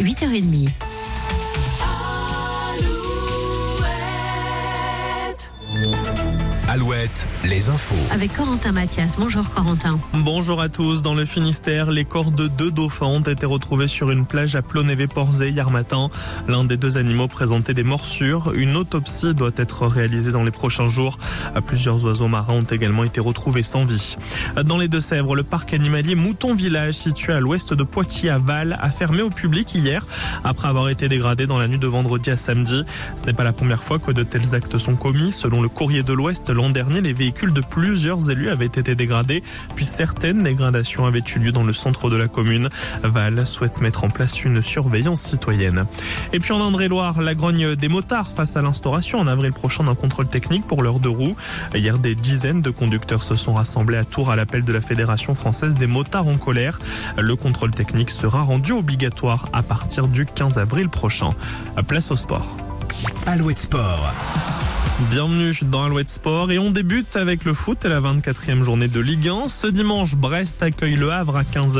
8h30. Alouette, les infos. Avec Corentin Mathias. Bonjour Corentin. Bonjour à tous. Dans le Finistère, les corps de deux dauphins ont été retrouvés sur une plage à Plonévé-Porzé hier matin. L'un des deux animaux présentait des morsures. Une autopsie doit être réalisée dans les prochains jours. Plusieurs oiseaux marins ont également été retrouvés sans vie. Dans les Deux-Sèvres, le parc animalier Mouton Village, situé à l'ouest de Poitiers à Val, a fermé au public hier après avoir été dégradé dans la nuit de vendredi à samedi. Ce n'est pas la première fois que de tels actes sont commis. Selon le courrier de l'Ouest, l'an dernier, les véhicules de plusieurs élus avaient été dégradés, puis certaines dégradations avaient eu lieu dans le centre de la commune. Val souhaite mettre en place une surveillance citoyenne. Et puis en Indre-et-Loire, la grogne des motards face à l'instauration en avril prochain d'un contrôle technique pour leurs deux roues. Hier, des dizaines de conducteurs se sont rassemblés à Tours à l'appel de la Fédération française des motards en colère. Le contrôle technique sera rendu obligatoire à partir du 15 avril prochain. Place au sport. Alouette Sport. Bienvenue dans Alouette Sport et on débute avec le foot et la 24e journée de Ligue 1. Ce dimanche, Brest accueille le Havre à 15h.